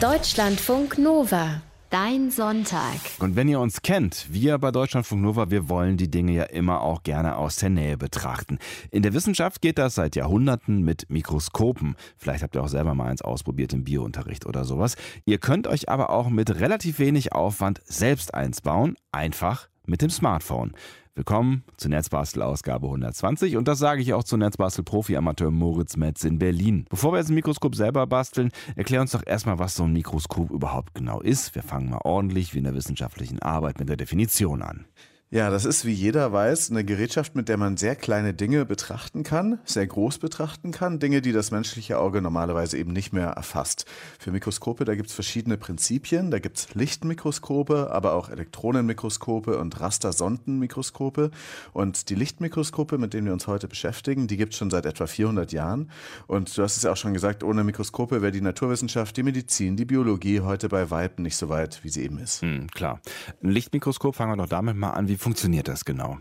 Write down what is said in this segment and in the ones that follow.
Deutschlandfunk Nova. Dein Sonntag. Und wenn ihr uns kennt, wir bei Deutschlandfunk Nova, wir wollen die Dinge ja immer auch gerne aus der Nähe betrachten. In der Wissenschaft geht das seit Jahrhunderten mit Mikroskopen. Vielleicht habt ihr auch selber mal eins ausprobiert im Biounterricht oder sowas. Ihr könnt euch aber auch mit relativ wenig Aufwand selbst eins bauen, einfach mit dem Smartphone. Willkommen zur Netzbastel Ausgabe 120 und das sage ich auch zu Netzbastel Profi Amateur Moritz Metz in Berlin. Bevor wir jetzt ein Mikroskop selber basteln, erklär uns doch erstmal, was so ein Mikroskop überhaupt genau ist. Wir fangen mal ordentlich wie in der wissenschaftlichen Arbeit mit der Definition an. Ja, das ist, wie jeder weiß, eine Gerätschaft, mit der man sehr kleine Dinge betrachten kann, sehr groß betrachten kann, Dinge, die das menschliche Auge normalerweise eben nicht mehr erfasst. Für Mikroskope, da gibt's verschiedene Prinzipien. Da gibt's Lichtmikroskope, aber auch Elektronenmikroskope und Rastersondenmikroskope. Und die Lichtmikroskope, mit denen wir uns heute beschäftigen, die gibt's schon seit etwa 400 Jahren. Und du hast es ja auch schon gesagt, ohne Mikroskope wäre die Naturwissenschaft, die Medizin, die Biologie heute bei Weitem nicht so weit, wie sie eben ist. Hm, klar. Ein Lichtmikroskop, fangen wir doch damit mal an. Wie funktioniert das genau?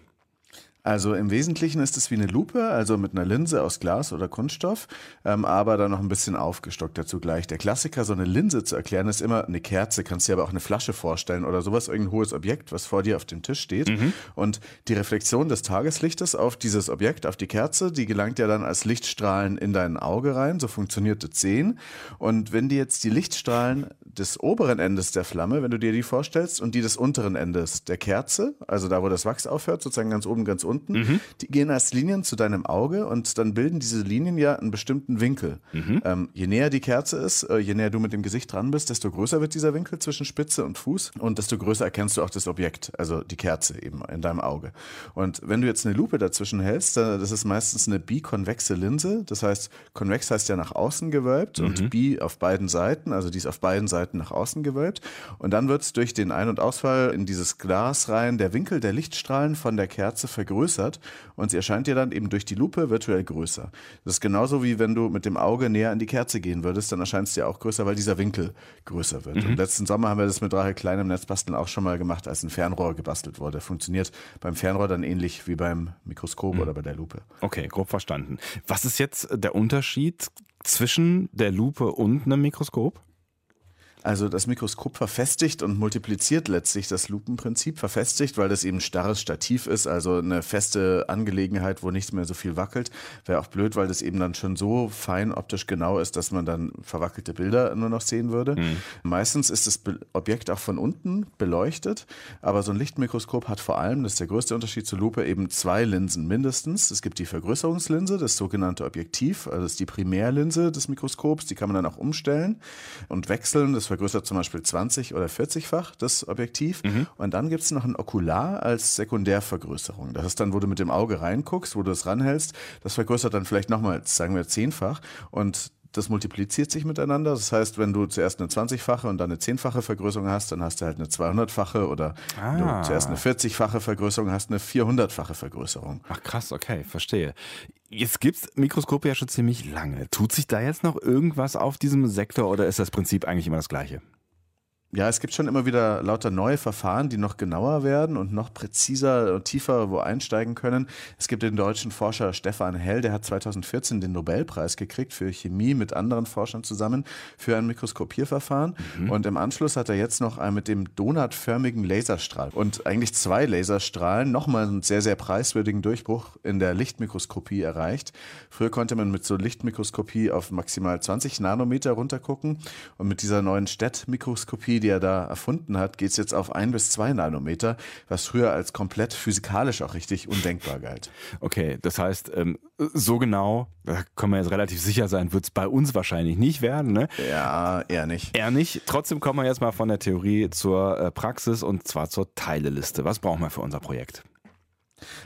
Also im Wesentlichen ist es wie eine Lupe, also mit einer Linse aus Glas oder Kunststoff, ähm, aber dann noch ein bisschen aufgestockt dazu gleich. Der Klassiker, so eine Linse zu erklären, ist immer eine Kerze, kannst dir aber auch eine Flasche vorstellen oder sowas, irgendein hohes Objekt, was vor dir auf dem Tisch steht. Mhm. Und die Reflexion des Tageslichtes auf dieses Objekt, auf die Kerze, die gelangt ja dann als Lichtstrahlen in dein Auge rein, so funktioniert das Sehen. Und wenn dir jetzt die Lichtstrahlen des oberen Endes der Flamme, wenn du dir die vorstellst, und die des unteren Endes der Kerze, also da, wo das Wachs aufhört, sozusagen ganz oben, ganz unten, mhm. die gehen als Linien zu deinem Auge und dann bilden diese Linien ja einen bestimmten Winkel. Mhm. Ähm, je näher die Kerze ist, äh, je näher du mit dem Gesicht dran bist, desto größer wird dieser Winkel zwischen Spitze und Fuß und desto größer erkennst du auch das Objekt, also die Kerze eben in deinem Auge. Und wenn du jetzt eine Lupe dazwischen hältst, dann, das ist meistens eine bikonvexe Linse. Das heißt, konvex heißt ja nach außen gewölbt mhm. und bi auf beiden Seiten, also die ist auf beiden Seiten nach außen gewölbt. Und dann wird durch den Ein- und Ausfall in dieses Glas rein der Winkel der Lichtstrahlen von der Kerze vergrößert und sie erscheint dir dann eben durch die Lupe virtuell größer. Das ist genauso wie wenn du mit dem Auge näher an die Kerze gehen würdest, dann erscheint es dir auch größer, weil dieser Winkel größer wird. Mhm. Und letzten Sommer haben wir das mit Rahel Klein im Netzbasteln auch schon mal gemacht, als ein Fernrohr gebastelt wurde. Funktioniert beim Fernrohr dann ähnlich wie beim Mikroskop mhm. oder bei der Lupe. Okay, grob verstanden. Was ist jetzt der Unterschied zwischen der Lupe und einem Mikroskop? Also das Mikroskop verfestigt und multipliziert letztlich das Lupenprinzip. Verfestigt, weil das eben starres Stativ ist, also eine feste Angelegenheit, wo nichts mehr so viel wackelt. Wäre auch blöd, weil das eben dann schon so fein optisch genau ist, dass man dann verwackelte Bilder nur noch sehen würde. Mhm. Meistens ist das Objekt auch von unten beleuchtet, aber so ein Lichtmikroskop hat vor allem, das ist der größte Unterschied zur Lupe, eben zwei Linsen mindestens. Es gibt die Vergrößerungslinse, das sogenannte Objektiv, also das ist die Primärlinse des Mikroskops, die kann man dann auch umstellen und wechseln. Das vergrößert zum Beispiel 20 oder 40-fach das Objektiv. Mhm. Und dann gibt es noch ein Okular als Sekundärvergrößerung. Das ist dann, wo du mit dem Auge reinguckst, wo du es ranhältst. Das vergrößert dann vielleicht nochmal, sagen wir, zehnfach. Und das multipliziert sich miteinander. Das heißt, wenn du zuerst eine 20-fache und dann eine 10-fache Vergrößerung hast, dann hast du halt eine 200-fache oder ah. du zuerst eine 40-fache Vergrößerung hast, eine 400-fache Vergrößerung. Ach krass, okay, verstehe. Jetzt gibt's Mikroskope ja schon ziemlich lange. Tut sich da jetzt noch irgendwas auf diesem Sektor oder ist das Prinzip eigentlich immer das gleiche? Ja, es gibt schon immer wieder lauter neue Verfahren, die noch genauer werden und noch präziser und tiefer wo einsteigen können. Es gibt den deutschen Forscher Stefan Hell, der hat 2014 den Nobelpreis gekriegt für Chemie mit anderen Forschern zusammen für ein Mikroskopierverfahren. Mhm. Und im Anschluss hat er jetzt noch einen mit dem donutförmigen Laserstrahl und eigentlich zwei Laserstrahlen nochmal einen sehr, sehr preiswürdigen Durchbruch in der Lichtmikroskopie erreicht. Früher konnte man mit so Lichtmikroskopie auf maximal 20 Nanometer runtergucken und mit dieser neuen Die er da erfunden hat, geht es jetzt auf ein bis zwei Nanometer, was früher als komplett physikalisch auch richtig undenkbar galt. Okay, das heißt, ähm, so genau, da können wir jetzt relativ sicher sein, wird es bei uns wahrscheinlich nicht werden. Ne? Ja, eher nicht. Eher nicht. Trotzdem kommen wir jetzt mal von der Theorie zur äh, Praxis und zwar zur Teileliste. Was brauchen wir für unser Projekt?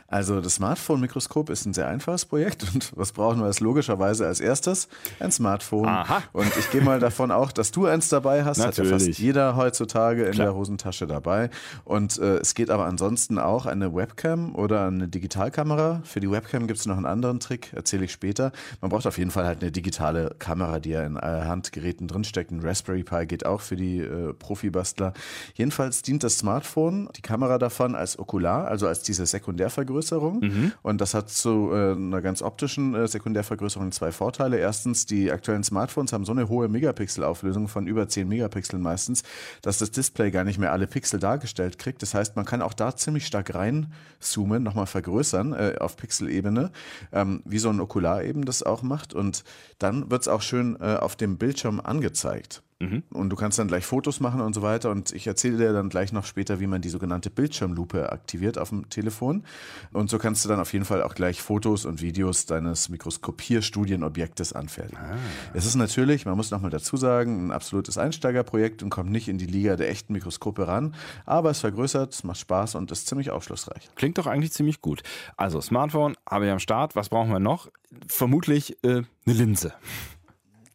Also das Smartphone-Mikroskop ist ein sehr einfaches Projekt und was brauchen wir als logischerweise als erstes? Ein Smartphone. Aha. Und ich gehe mal davon auch, dass du eins dabei hast. Natürlich. Hat ja fast jeder heutzutage in Klar. der Hosentasche dabei. Und äh, es geht aber ansonsten auch eine Webcam oder eine Digitalkamera. Für die Webcam gibt es noch einen anderen Trick, erzähle ich später. Man braucht auf jeden Fall halt eine digitale Kamera, die ja in Handgeräten drinsteckt. Ein Raspberry Pi geht auch für die äh, Profibastler. Jedenfalls dient das Smartphone, die Kamera davon als Okular, also als diese Sekundär Sekundärvergrößerung. Mhm. Und das hat zu äh, einer ganz optischen äh, Sekundärvergrößerung zwei Vorteile. Erstens, die aktuellen Smartphones haben so eine hohe Megapixel-Auflösung von über 10 Megapixeln meistens, dass das Display gar nicht mehr alle Pixel dargestellt kriegt. Das heißt, man kann auch da ziemlich stark reinzoomen, nochmal vergrößern äh, auf Pixelebene, ähm, wie so ein Okular eben das auch macht. Und dann wird es auch schön äh, auf dem Bildschirm angezeigt. Mhm. Und du kannst dann gleich Fotos machen und so weiter. Und ich erzähle dir dann gleich noch später, wie man die sogenannte Bildschirmlupe aktiviert auf dem Telefon. Und so kannst du dann auf jeden Fall auch gleich Fotos und Videos deines Mikroskopierstudienobjektes anfertigen. Ah. Es ist natürlich, man muss nochmal dazu sagen, ein absolutes Einsteigerprojekt und kommt nicht in die Liga der echten Mikroskope ran. Aber es vergrößert, es macht Spaß und ist ziemlich aufschlussreich. Klingt doch eigentlich ziemlich gut. Also Smartphone habe ich am Start. Was brauchen wir noch? Vermutlich äh, eine Linse.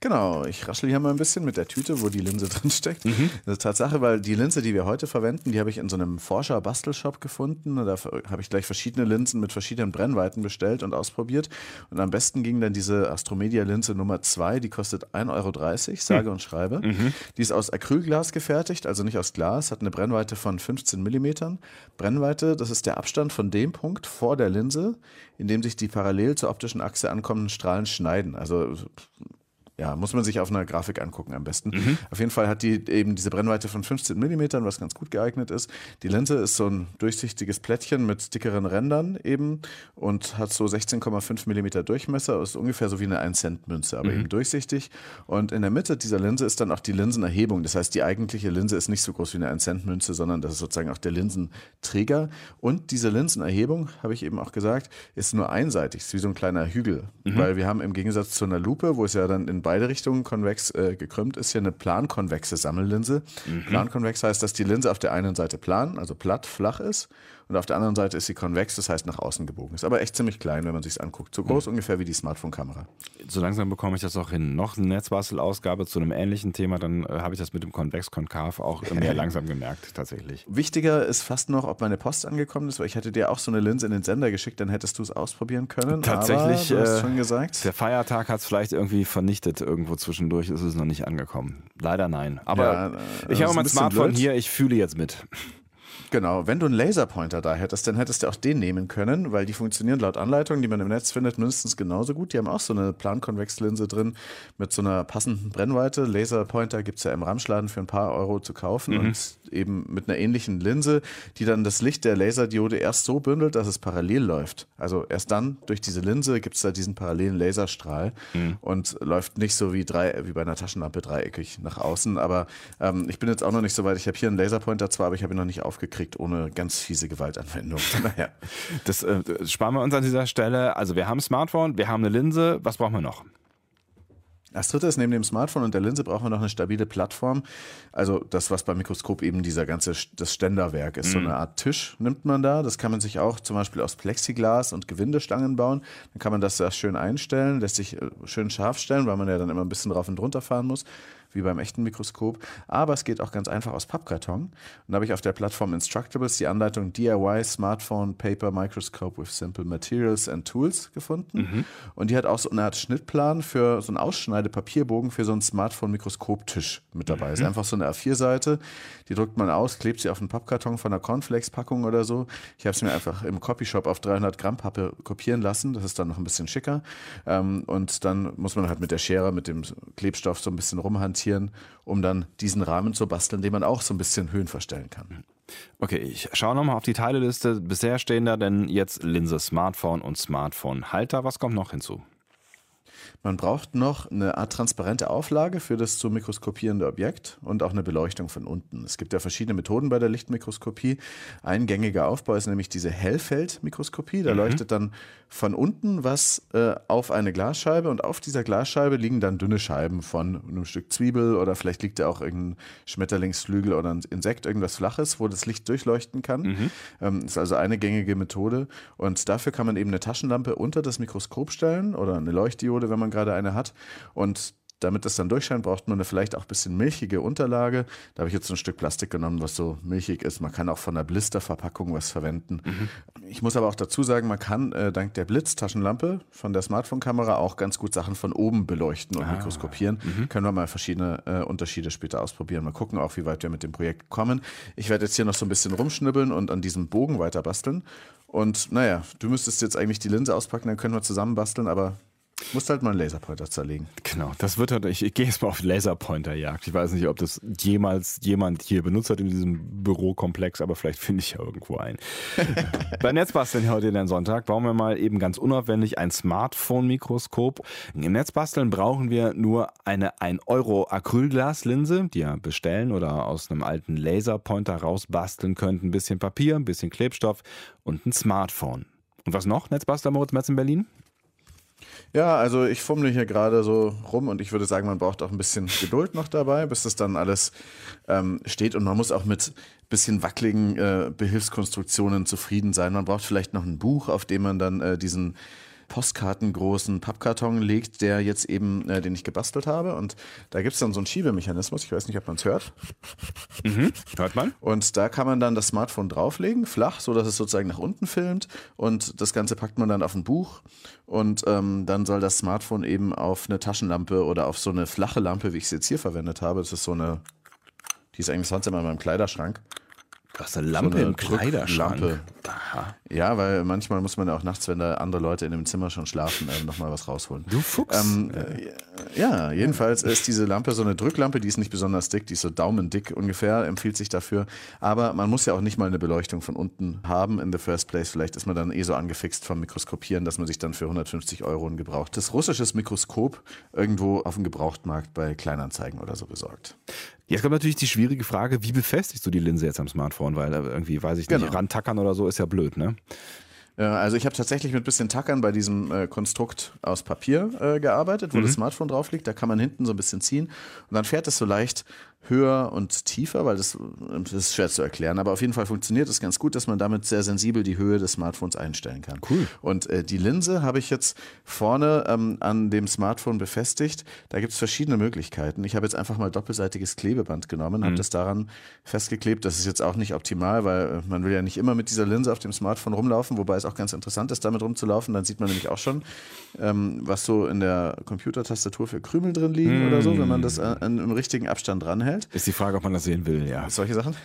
Genau, ich raschel hier mal ein bisschen mit der Tüte, wo die Linse drin steckt. Mhm. Das ist Tatsache, weil die Linse, die wir heute verwenden, die habe ich in so einem Forscher-Bastelshop gefunden. Da habe ich gleich verschiedene Linsen mit verschiedenen Brennweiten bestellt und ausprobiert. Und am besten ging dann diese Astromedia-Linse Nummer 2, die kostet 1,30 Euro, sage mhm. und schreibe. Mhm. Die ist aus Acrylglas gefertigt, also nicht aus Glas, hat eine Brennweite von 15 Millimetern. Brennweite, das ist der Abstand von dem Punkt vor der Linse, in dem sich die parallel zur optischen Achse ankommenden Strahlen schneiden. Also ja, muss man sich auf einer Grafik angucken am besten. Mhm. Auf jeden Fall hat die eben diese Brennweite von 15 Millimetern, was ganz gut geeignet ist. Die Linse ist so ein durchsichtiges Plättchen mit dickeren Rändern eben und hat so 16,5 Millimeter Durchmesser. Ist ungefähr so wie eine 1-Cent-Münze, aber mhm. eben durchsichtig. Und in der Mitte dieser Linse ist dann auch die Linsenerhebung. Das heißt, die eigentliche Linse ist nicht so groß wie eine 1-Cent-Münze, sondern das ist sozusagen auch der Linsenträger. Und diese Linsenerhebung, habe ich eben auch gesagt, ist nur einseitig. Ist wie so ein kleiner Hügel. Mhm. Weil wir haben im Gegensatz zu einer Lupe, wo es ja dann in beide Richtungen konvex äh, gekrümmt ist, hier eine plankonvexe Sammellinse. Mhm. Plankonvex heißt, dass die Linse auf der einen Seite plan, also platt, flach ist und auf der anderen Seite ist sie konvex, das heißt nach außen gebogen. Ist aber echt ziemlich klein, wenn man sich anguckt. So groß mhm. ungefähr wie die Smartphone-Kamera. So langsam bekomme ich das auch hin. Noch eine Netzbastelausgabe zu einem ähnlichen Thema, dann äh, habe ich das mit dem Konvex-Konkav auch mehr langsam gemerkt, tatsächlich. Wichtiger ist fast noch, ob meine Post angekommen ist, weil ich hätte dir auch so eine Linse in den Sender geschickt, dann hättest du es ausprobieren können. Tatsächlich, aber du hast äh, schon gesagt. Der Feiertag hat es vielleicht irgendwie vernichtet. Irgendwo zwischendurch ist es noch nicht angekommen. Leider nein. Aber ja, äh, ich habe mein Smartphone blöd. hier, ich fühle jetzt mit. Genau, wenn du einen Laserpointer da hättest, dann hättest du auch den nehmen können, weil die funktionieren laut Anleitung, die man im Netz findet, mindestens genauso gut. Die haben auch so eine Plankonvexlinse drin mit so einer passenden Brennweite. Laserpointer gibt es ja im Ramschladen für ein paar Euro zu kaufen mhm. und eben mit einer ähnlichen Linse, die dann das Licht der Laserdiode erst so bündelt, dass es parallel läuft. Also erst dann durch diese Linse gibt es da diesen parallelen Laserstrahl mhm. und läuft nicht so wie, drei, wie bei einer Taschenlampe dreieckig nach außen. Aber ähm, ich bin jetzt auch noch nicht so weit. Ich habe hier einen Laserpointer zwar, aber ich habe ihn noch nicht aufgekriegt kriegt ohne ganz fiese Gewaltanwendung. naja. Das äh, sparen wir uns an dieser Stelle. Also wir haben ein Smartphone, wir haben eine Linse. Was brauchen wir noch? Als drittes neben dem Smartphone und der Linse brauchen wir noch eine stabile Plattform. Also das, was beim Mikroskop eben dieser ganze das Ständerwerk ist. Mhm. So eine Art Tisch nimmt man da. Das kann man sich auch zum Beispiel aus Plexiglas und Gewindestangen bauen. Dann kann man das sehr schön einstellen, lässt sich äh, schön scharf stellen, weil man ja dann immer ein bisschen rauf und runter fahren muss wie beim echten Mikroskop. Aber es geht auch ganz einfach aus Pappkarton. Und da habe ich auf der Plattform Instructables die Anleitung DIY Smartphone Paper Microscope with Simple Materials and Tools gefunden. Mhm. Und die hat auch so eine Art Schnittplan für so einen Ausschneidepapierbogen für so einen Smartphone-Mikroskoptisch mit dabei. Mhm. Ist einfach so eine A4-Seite, die drückt man aus, klebt sie auf einen Pappkarton von einer Cornflakes-Packung oder so. Ich habe es mir einfach im Copyshop auf 300 Gramm Pappe kopieren lassen. Das ist dann noch ein bisschen schicker. Ähm, und dann muss man halt mit der Schere, mit dem Klebstoff so ein bisschen rumhantieren orientieren, um dann diesen Rahmen zu basteln, den man auch so ein bisschen Höhen verstellen kann. Okay, ich schaue nochmal auf die Teileliste. Bisher stehen da denn jetzt Linse Smartphone und Smartphone-Halter. Was kommt noch hinzu? Man braucht noch eine Art transparente Auflage für das zu mikroskopierende Objekt und auch eine Beleuchtung von unten. Es gibt ja verschiedene Methoden bei der Lichtmikroskopie. Ein gängiger Aufbau ist nämlich diese Hellfeldmikroskopie. Da mhm. leuchtet dann von unten was äh, auf eine Glasscheibe und auf dieser Glasscheibe liegen dann dünne Scheiben von einem Stück Zwiebel oder vielleicht liegt da auch irgendein Schmetterlingsflügel oder ein Insekt, irgendwas Flaches, wo das Licht durchleuchten kann. Mhm. Ähm, ist also eine gängige Methode und dafür kann man eben eine Taschenlampe unter das Mikroskop stellen oder eine Leuchtdiode, wenn man gerade eine hat und damit das dann durchscheint, braucht man eine vielleicht auch ein bisschen milchige Unterlage. Da habe ich jetzt ein Stück Plastik genommen, was so milchig ist. Man kann auch von der Blisterverpackung was verwenden. Mhm. Ich muss aber auch dazu sagen, man kann äh, dank der Blitztaschenlampe von der Smartphone-Kamera auch ganz gut Sachen von oben beleuchten und ah. mikroskopieren. Mhm. Können wir mal verschiedene äh, Unterschiede später ausprobieren. Mal gucken auch, wie weit wir mit dem Projekt kommen. Ich werde jetzt hier noch so ein bisschen rumschnibbeln und an diesem Bogen weiter basteln. Und naja, du müsstest jetzt eigentlich die Linse auspacken, dann können wir zusammen basteln, aber Musst halt mal einen Laserpointer zerlegen. Genau, das wird halt, ich, ich gehe jetzt mal auf Laserpointerjagd. Ich weiß nicht, ob das jemals jemand hier benutzt hat in diesem Bürokomplex, aber vielleicht finde ich ja irgendwo einen. Bei Netzbasteln heute in den Sonntag bauen wir mal eben ganz unaufwendig ein Smartphone-Mikroskop. Im Netzbasteln brauchen wir nur eine 1 Euro Acrylglaslinse, die ihr bestellen oder aus einem alten Laserpointer rausbasteln könnt. Ein bisschen Papier, ein bisschen Klebstoff und ein Smartphone. Und was noch, Netzbastler Moritz Metz in Berlin? Ja, also ich fummle hier gerade so rum und ich würde sagen, man braucht auch ein bisschen Geduld noch dabei, bis das dann alles ähm, steht und man muss auch mit bisschen wackeligen äh, Behilfskonstruktionen zufrieden sein. Man braucht vielleicht noch ein Buch, auf dem man dann äh, diesen postkartengroßen Pappkarton legt, der jetzt eben, äh, den ich gebastelt habe. Und da gibt es dann so einen Schiebemechanismus. Ich weiß nicht, ob man es hört. Mhm, hört man. Und da kann man dann das Smartphone drauflegen, flach, so dass es sozusagen nach unten filmt. Und das Ganze packt man dann auf ein Buch. Und ähm, dann soll das Smartphone eben auf eine Taschenlampe oder auf so eine flache Lampe, wie ich sie jetzt hier verwendet habe. Das ist so eine, die ist eigentlich sonst immer in meinem Kleiderschrank. Du hast eine Lampe so eine im Kleiderschrank. Lampe. Ja, weil manchmal muss man ja auch nachts, wenn da andere Leute in dem Zimmer schon schlafen, äh, nochmal was rausholen. Du Fuchs. Ähm, äh, ja, jedenfalls ist diese Lampe so eine Drücklampe, die ist nicht besonders dick, die ist so daumendick ungefähr, empfiehlt sich dafür. Aber man muss ja auch nicht mal eine Beleuchtung von unten haben in the first place. Vielleicht ist man dann eh so angefixt vom Mikroskopieren, dass man sich dann für 150 Euro ein gebrauchtes russisches Mikroskop irgendwo auf dem Gebrauchtmarkt bei Kleinanzeigen oder so besorgt. Jetzt kommt natürlich die schwierige Frage, wie befestigst du die Linse jetzt am Smartphone? Weil äh, irgendwie, weiß ich nicht, genau. rantackern oder so ist ja blöd, ne? Also ich habe tatsächlich mit ein bisschen Tackern bei diesem äh, Konstrukt aus Papier äh, gearbeitet, wo mhm. das Smartphone drauf liegt. Da kann man hinten so ein bisschen ziehen und dann fährt es so leicht höher und tiefer, weil das, das ist schwer zu erklären. Aber auf jeden Fall funktioniert es ganz gut, dass man damit sehr sensibel die Höhe des Smartphones einstellen kann. Cool. Und äh, die Linse habe ich jetzt vorne ähm, an dem Smartphone befestigt. Da gibt es verschiedene Möglichkeiten. Ich habe jetzt einfach mal doppelseitiges Klebeband genommen, mhm. habe das daran festgeklebt. Das ist jetzt auch nicht optimal, weil äh, man will ja nicht immer mit dieser Linse auf dem Smartphone rumlaufen, wobei es auch ganz interessant ist, damit rumzulaufen. Dann sieht man nämlich auch schon, ähm, was so in der Computertastatur für Krümel drin liegen mhm. oder so, wenn man das an, an, im richtigen Abstand dranhält hält. Ist die Frage, ob man das sehen will, ja. Solche Sachen?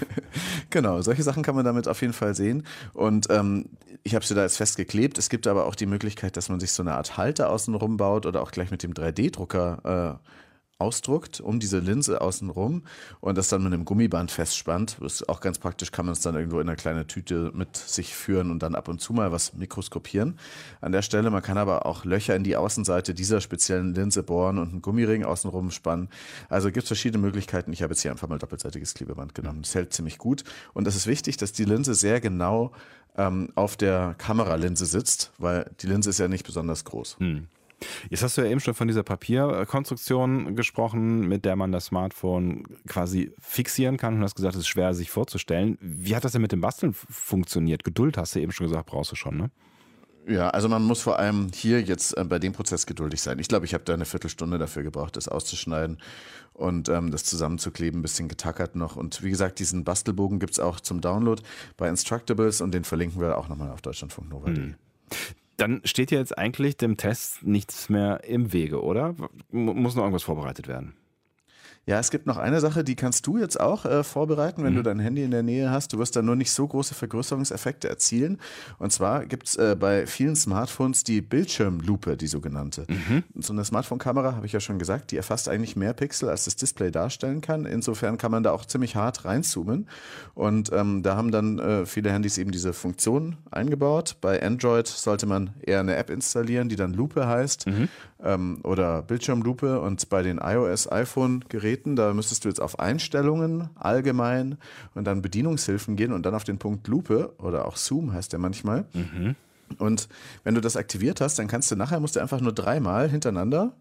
genau, solche Sachen kann man damit auf jeden Fall sehen. Und ähm, ich habe sie da jetzt festgeklebt. Es gibt aber auch die Möglichkeit, dass man sich so eine Art Halter außenrum baut oder auch gleich mit dem 3D-Drucker äh, ausdruckt, um diese Linse außenrum und das dann mit einem Gummiband festspannt. Das ist auch ganz praktisch, kann man es dann irgendwo in einer kleinen Tüte mit sich führen und dann ab und zu mal was mikroskopieren. An der Stelle, man kann aber auch Löcher in die Außenseite dieser speziellen Linse bohren und einen Gummiring außenrum spannen. Also gibt es verschiedene Möglichkeiten. Ich habe jetzt hier einfach mal doppelseitiges Klebeband genommen. Das hält ziemlich gut und es ist wichtig, dass die Linse sehr genau ähm, auf der Kameralinse sitzt, weil die Linse ist ja nicht besonders groß. Hm. Jetzt hast du ja eben schon von dieser Papierkonstruktion gesprochen, mit der man das Smartphone quasi fixieren kann und hast gesagt, es ist schwer sich vorzustellen. Wie hat das denn mit dem Basteln funktioniert? Geduld hast du eben schon gesagt, brauchst du schon, ne? Ja, also man muss vor allem hier jetzt äh, bei dem Prozess geduldig sein. Ich glaube, ich habe da eine Viertelstunde dafür gebraucht, das auszuschneiden und ähm, das zusammenzukleben, ein bisschen getackert noch. Und wie gesagt, diesen Bastelbogen gibt es auch zum Download bei Instructables und den verlinken wir auch nochmal auf deutschlandfunknova.de. Mhm. Dann steht ja jetzt eigentlich dem Test nichts mehr im Wege, oder? Muss noch irgendwas vorbereitet werden? Ja, es gibt noch eine Sache, die kannst du jetzt auch äh, vorbereiten, wenn mhm. du dein Handy in der Nähe hast. Du wirst dann nur nicht so große Vergrößerungseffekte erzielen. Und zwar gibt es äh, bei vielen Smartphones die Bildschirmlupe, die sogenannte. Mhm. So eine Smartphone-Kamera, habe ich ja schon gesagt, die erfasst eigentlich mehr Pixel, als das Display darstellen kann. Insofern kann man da auch ziemlich hart reinzoomen. Und ähm, da haben dann äh, viele Handys eben diese Funktion eingebaut. Bei Android sollte man eher eine App installieren, die dann Lupe heißt. Mhm ähm, oder Bildschirmlupe und bei den iOS iPhone-Geräten, da müsstest du jetzt auf Einstellungen allgemein und dann Bedienungshilfen gehen und dann auf den Punkt Lupe oder auch Zoom heißt der manchmal. Mhm. Und wenn du das aktiviert hast, dann kannst du nachher musst du einfach nur dreimal hintereinander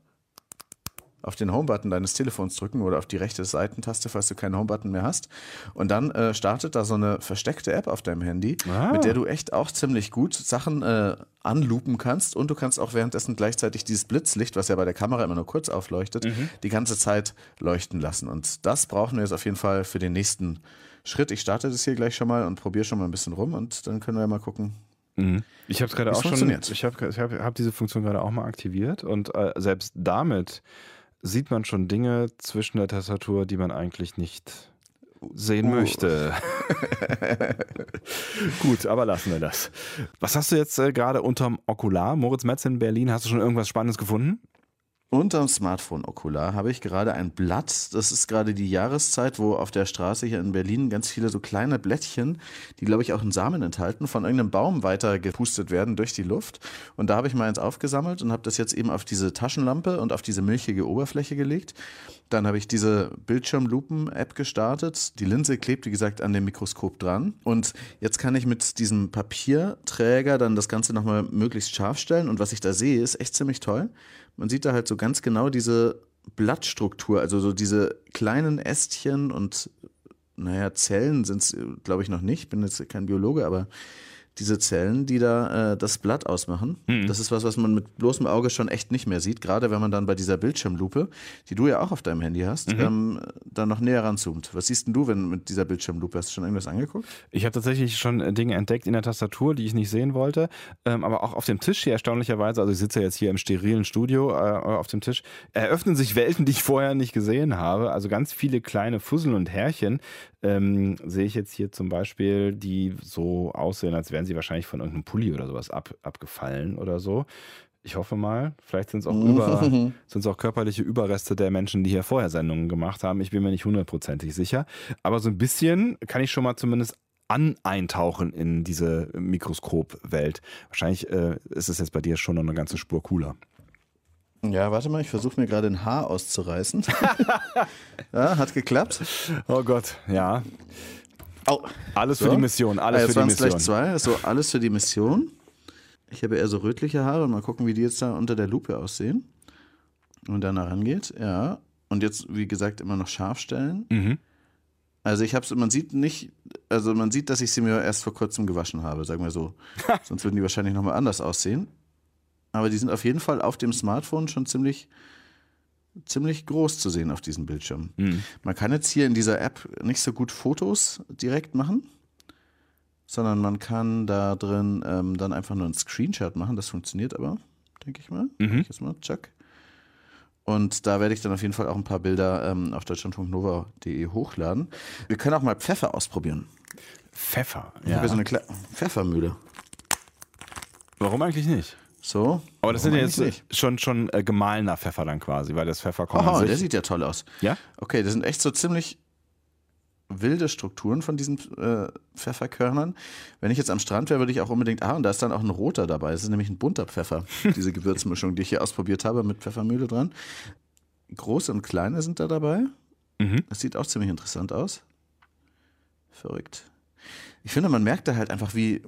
auf den Home-Button deines Telefons drücken oder auf die rechte Seitentaste, falls du keinen Home-Button mehr hast. Und dann äh, startet da so eine versteckte App auf deinem Handy, Ah. mit der du echt auch ziemlich gut Sachen äh, anlupen kannst und du kannst auch währenddessen gleichzeitig dieses Blitzlicht, was ja bei der Kamera immer nur kurz aufleuchtet, die ganze Zeit leuchten lassen. Und das brauchen wir jetzt auf jeden Fall für den nächsten Schritt. Ich starte das hier gleich schon mal und probiere schon mal ein bisschen rum und dann können wir ja mal gucken. Mhm. Ich habe es gerade auch schon, ich habe hab, hab diese Funktion gerade auch mal aktiviert und äh, selbst damit sieht man schon Dinge zwischen der Tastatur, die man eigentlich nicht sehen Uh. möchte. Gut, aber lassen wir das. Was hast du jetzt äh, gerade unterm Okular? Moritz Metz in Berlin, hast du schon irgendwas Spannendes gefunden? Unterm Smartphone-Okular habe ich gerade ein Blatt. Das ist gerade die Jahreszeit, wo auf der Straße hier in Berlin ganz viele so kleine Blättchen, die glaube ich auch einen Samen enthalten, von irgendeinem Baum weiter gepustet werden durch die Luft. Und da habe ich mal eins aufgesammelt und habe das jetzt eben auf diese Taschenlampe und auf diese milchige Oberfläche gelegt. Dann habe ich diese Bildschirmlupen-App gestartet. Die Linse klebt, wie gesagt, an dem Mikroskop dran. Und jetzt kann ich mit diesem Papierträger dann das Ganze nochmal möglichst scharf stellen. Und was ich da sehe, ist echt ziemlich toll. Man sieht da halt so ganz genau diese Blattstruktur, also so diese kleinen Ästchen und naja, Zellen sind es, glaube ich, noch nicht. Bin jetzt kein Biologe, aber diese Zellen, die da äh, das Blatt ausmachen, das ist was, was man mit bloßem Auge schon echt nicht mehr sieht. Gerade wenn man dann bei dieser Bildschirmlupe, die du ja auch auf deinem Handy hast, ähm, dann noch näher ranzoomt. Was siehst denn du, wenn mit dieser Bildschirmlupe? Hast du schon irgendwas angeguckt? Ich habe tatsächlich schon äh, Dinge entdeckt in der Tastatur, die ich nicht sehen wollte, ähm, aber auch auf dem Tisch hier erstaunlicherweise, also ich sitze jetzt hier im sterilen Studio äh, auf dem Tisch, eröffnen sich Welten, die ich vorher nicht gesehen habe. Also ganz viele kleine Fussel und Härchen ähm, sehe ich jetzt hier zum Beispiel, die so aussehen, als wären sie wahrscheinlich von irgendeinem Pulli oder sowas ab, abgefallen oder so. Ich hoffe mal, vielleicht sind es auch, über, auch körperliche Überreste der Menschen, die hier vorher Sendungen gemacht haben. Ich bin mir nicht hundertprozentig sicher. Aber so ein bisschen kann ich schon mal zumindest an eintauchen in diese Mikroskopwelt. Wahrscheinlich äh, ist es jetzt bei dir schon noch eine ganze Spur cooler. Ja, warte mal, ich versuche mir gerade ein Haar auszureißen. ja, hat geklappt. Oh Gott, ja. Au. Alles So. für die Mission, Ah, alles jetzt für die es gleich Mission. zwei. So, alles für die Mission. Ich habe eher so rötliche Haare und mal gucken, wie die jetzt da unter der Lupe aussehen. Und dann herangeht, ja. Und jetzt, wie gesagt, immer noch scharf stellen. Mhm. Also ich hab's, man sieht nicht, also man sieht, dass ich sie mir erst vor kurzem gewaschen habe, sagen wir so. Sonst würden die wahrscheinlich nochmal anders aussehen. Aber die sind auf jeden Fall auf dem Smartphone schon ziemlich, ziemlich groß zu sehen auf diesem Bildschirm. Mhm. Man kann jetzt hier in dieser App nicht so gut Fotos direkt machen, sondern man kann da drin ähm, dann einfach nur einen Screenshot machen. Das funktioniert aber, denke ich mal. Mhm. Ich jetzt mal, Chuck. Und da werde ich dann auf jeden Fall auch ein paar Bilder ähm, auf deutschlandfunknova.de hochladen. Wir können auch mal Pfeffer ausprobieren. Pfeffer. Ich habe Ja. hier so eine Kle Pfeffermühle. Warum eigentlich nicht? So. Aber das sind ja jetzt nicht? schon, schon äh, gemahlener Pfeffer dann quasi, weil das Pfefferkorn an Oh, der sieht ja toll aus. Ja? Okay, das sind echt so ziemlich wilde Strukturen von diesen äh, Pfefferkörnern. Wenn ich jetzt am Strand wäre, würde ich auch unbedingt, ah, und da ist dann auch ein roter dabei. Das ist nämlich ein bunter Pfeffer, diese Gewürzmischung, die ich hier ausprobiert habe mit Pfeffermühle dran. Große und kleine sind da dabei. Mhm. Das sieht auch ziemlich interessant aus. Verrückt. Ich finde, man merkt da halt einfach, wie,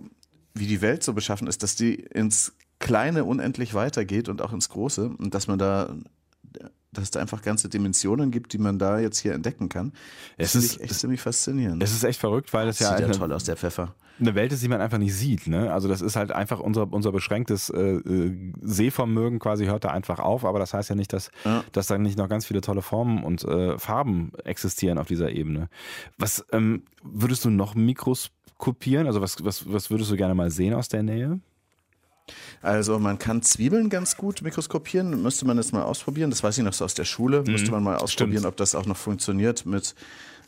wie die Welt so beschaffen ist, dass die ins Kleine unendlich weitergeht und auch ins Große und dass man da, dass es da einfach ganze Dimensionen gibt, die man da jetzt hier entdecken kann. Das Es finde ist- ich echt ziemlich faszinierend. Es ist echt verrückt, weil es ja Sieht ja eine, toll aus, der Pfeffer. eine Welt ist, die man einfach nicht sieht. Ne? Also das ist halt einfach unser, unser beschränktes äh, äh, Sehvermögen quasi hört da einfach auf, aber das heißt ja nicht, dass, Ja. dass da nicht noch ganz viele tolle Formen und äh, Farben existieren auf dieser Ebene. Was ähm, würdest du noch mikroskopieren? Also was, was, was würdest du gerne mal sehen aus der Nähe? Also man kann Zwiebeln ganz gut mikroskopieren, müsste man jetzt mal ausprobieren. Das weiß ich noch so aus der Schule. Müsste man mal ausprobieren, Stimmt. ob das auch noch funktioniert mit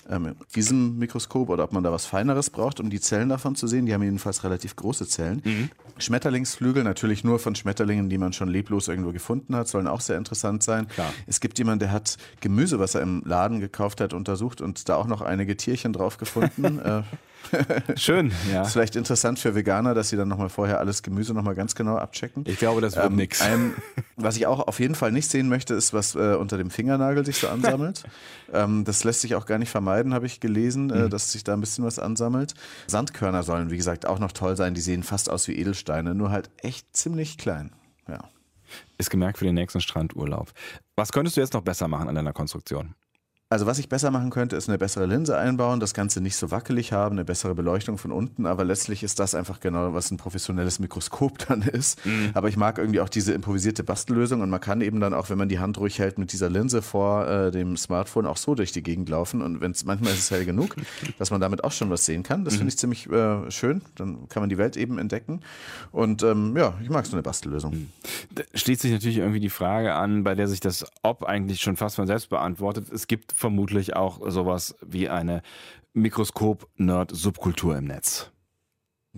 ähm, diesem Mikroskop oder ob man da was Feineres braucht, um die Zellen davon zu sehen. Die haben jedenfalls relativ große Zellen. Schmetterlingsflügel, natürlich nur von Schmetterlingen, die man schon leblos irgendwo gefunden hat, sollen auch sehr interessant sein. Klar. Es gibt jemanden, der hat Gemüse, was er im Laden gekauft hat, untersucht und da auch noch einige Tierchen drauf gefunden. äh, Schön, ja. ist vielleicht interessant für Veganer, dass sie dann nochmal vorher alles Gemüse nochmal ganz genau abchecken. Ich glaube, das wird Ähm, nix. Ein, was ich auch auf jeden Fall nicht sehen möchte, ist, was äh, unter dem Fingernagel sich so ansammelt. ähm, das lässt sich auch gar nicht vermeiden, habe ich gelesen, Mhm. äh, dass sich da ein bisschen was ansammelt. Sandkörner sollen, wie gesagt, auch noch toll sein. Die sehen fast aus wie Edelsteine, nur halt echt ziemlich klein. Ja. Ist gemerkt für den nächsten Strandurlaub. Was könntest du jetzt noch besser machen an deiner Konstruktion? Also was ich besser machen könnte, ist eine bessere Linse einbauen, das Ganze nicht so wackelig haben, eine bessere Beleuchtung von unten, aber letztlich ist das einfach genau, was ein professionelles Mikroskop dann ist. Mhm. Aber ich mag irgendwie auch diese improvisierte Bastellösung und man kann eben dann auch, wenn man die Hand ruhig hält, mit dieser Linse vor äh, dem Smartphone auch so durch die Gegend laufen und wenn es manchmal ist es hell genug, dass man damit auch schon was sehen kann. Das mhm. finde ich ziemlich äh, schön, dann kann man die Welt eben entdecken und ähm, ja, ich mag so eine Bastellösung. Mhm. Da steht sich natürlich irgendwie die Frage an, bei der sich das Ob eigentlich schon fast von selbst beantwortet. Es gibt vermutlich auch sowas wie eine Mikroskop-Nerd-Subkultur im Netz.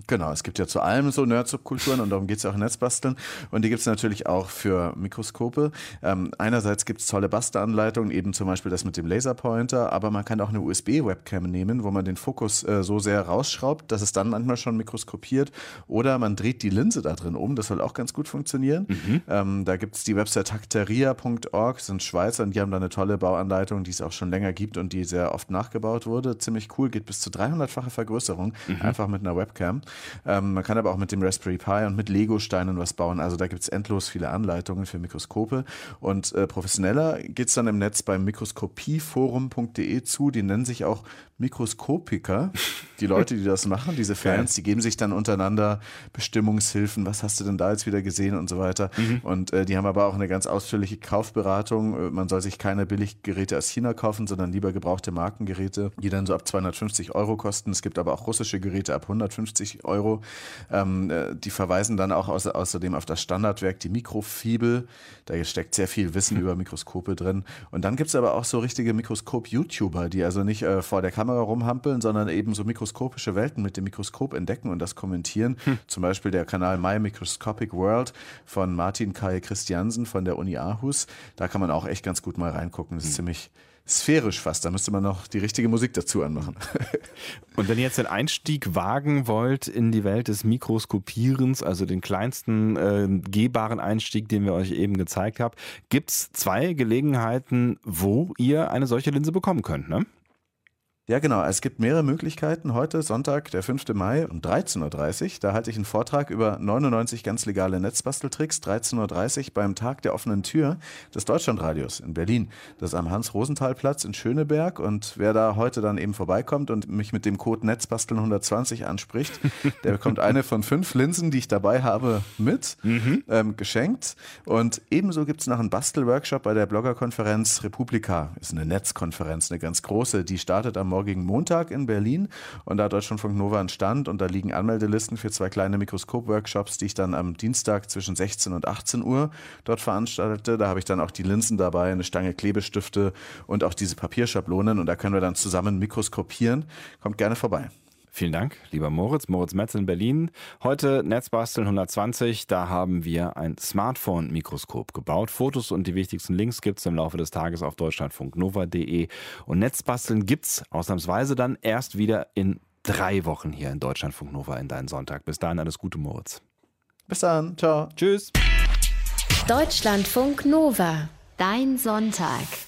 Genau, es gibt ja zu allem so Nerd-Subkulturen und darum geht es ja auch im Netzbasteln. Und die gibt es natürlich auch für Mikroskope. Ähm, einerseits gibt es tolle Bastelanleitungen, eben zum Beispiel das mit dem Laserpointer, aber man kann auch eine USB-Webcam nehmen, wo man den Fokus äh, so sehr rausschraubt, dass es dann manchmal schon mikroskopiert. Oder man dreht die Linse da drin um, das soll auch ganz gut funktionieren. Mhm. Ähm, da gibt es die Website hakteria.org, sind Schweizer und die haben da eine tolle Bauanleitung, die es auch schon länger gibt und die sehr oft nachgebaut wurde. Ziemlich cool, geht bis zu 300-fache Vergrößerung, mhm. einfach mit einer Webcam. Ähm, man kann aber auch mit dem Raspberry Pi und mit Lego-Steinen was bauen. Also da gibt es endlos viele Anleitungen für Mikroskope. Und äh, professioneller geht es dann im Netz beim mikroskopieforum.de zu. Die nennen sich auch Mikroskopiker. Die Leute, die das machen, diese Fans, die geben sich dann untereinander Bestimmungshilfen. Was hast du denn da jetzt wieder gesehen und so weiter. Mhm. Und äh, die haben aber auch eine ganz ausführliche Kaufberatung. Äh, man soll sich keine Billiggeräte aus China kaufen, sondern lieber gebrauchte Markengeräte, die dann so ab 250 Euro kosten. Es gibt aber auch russische Geräte ab 150 Euro. Ähm, äh, die verweisen dann auch außer, außerdem auf das Standardwerk, die Mikrofibel. Da steckt sehr viel Wissen hm. über Mikroskope drin. Und dann gibt es aber auch so richtige Mikroskop-YouTuber, die also nicht äh, vor der Kamera rumhampeln, sondern eben so mikroskopische Welten mit dem Mikroskop entdecken und das kommentieren. Hm. Zum Beispiel der Kanal My Microscopic World von Martin Kai Christiansen von der Uni Aarhus. Da kann man auch echt ganz gut mal reingucken. Das ist hm. ziemlich sphärisch fast. Da müsste man noch die richtige Musik dazu anmachen. Und wenn ihr jetzt den Einstieg wagen wollt in die Welt des Mikroskopierens, also den kleinsten äh, gehbaren Einstieg, den wir euch eben gezeigt haben, gibt es zwei Gelegenheiten, wo ihr eine solche Linse bekommen könnt. Ne? Ja, genau. Es gibt mehrere Möglichkeiten. Heute, Sonntag, der 5. Mai um 13.30 Uhr, da halte ich einen Vortrag über 99 ganz legale Netzbasteltricks. 13.30 Uhr beim Tag der offenen Tür des Deutschlandradios in Berlin. Das ist am Hans-Rosenthal-Platz in Schöneberg. Und wer da heute dann eben vorbeikommt und mich mit dem Code Netzbasteln 120 anspricht, der bekommt eine von fünf Linsen, die ich dabei habe, mit, mhm. ähm, geschenkt. Und ebenso gibt es noch einen Bastelworkshop bei der Bloggerkonferenz Republika. Ist eine Netzkonferenz, eine ganz große. Die startet am Morgen morgigen Montag in Berlin. Und da hat Deutschlandfunk Nova einen Stand und da liegen Anmeldelisten für zwei kleine Mikroskop-Workshops, die ich dann am Dienstag zwischen 16 und 18 Uhr dort veranstalte. Da habe ich dann auch die Linsen dabei, eine Stange Klebestifte und auch diese Papierschablonen. Und da können wir dann zusammen mikroskopieren. Kommt gerne vorbei. Vielen Dank, lieber Moritz. Moritz Metz in Berlin. Heute Netzbasteln 120. Da haben wir ein Smartphone-Mikroskop gebaut. Fotos und die wichtigsten Links gibt es im Laufe des Tages auf deutschlandfunknova.de. Und Netzbasteln gibt es ausnahmsweise dann erst wieder in drei Wochen hier in Deutschlandfunk Nova in deinen Sonntag. Bis dahin alles Gute, Moritz. Bis dann. Ciao. Tschüss. Deutschlandfunk Nova. Dein Sonntag.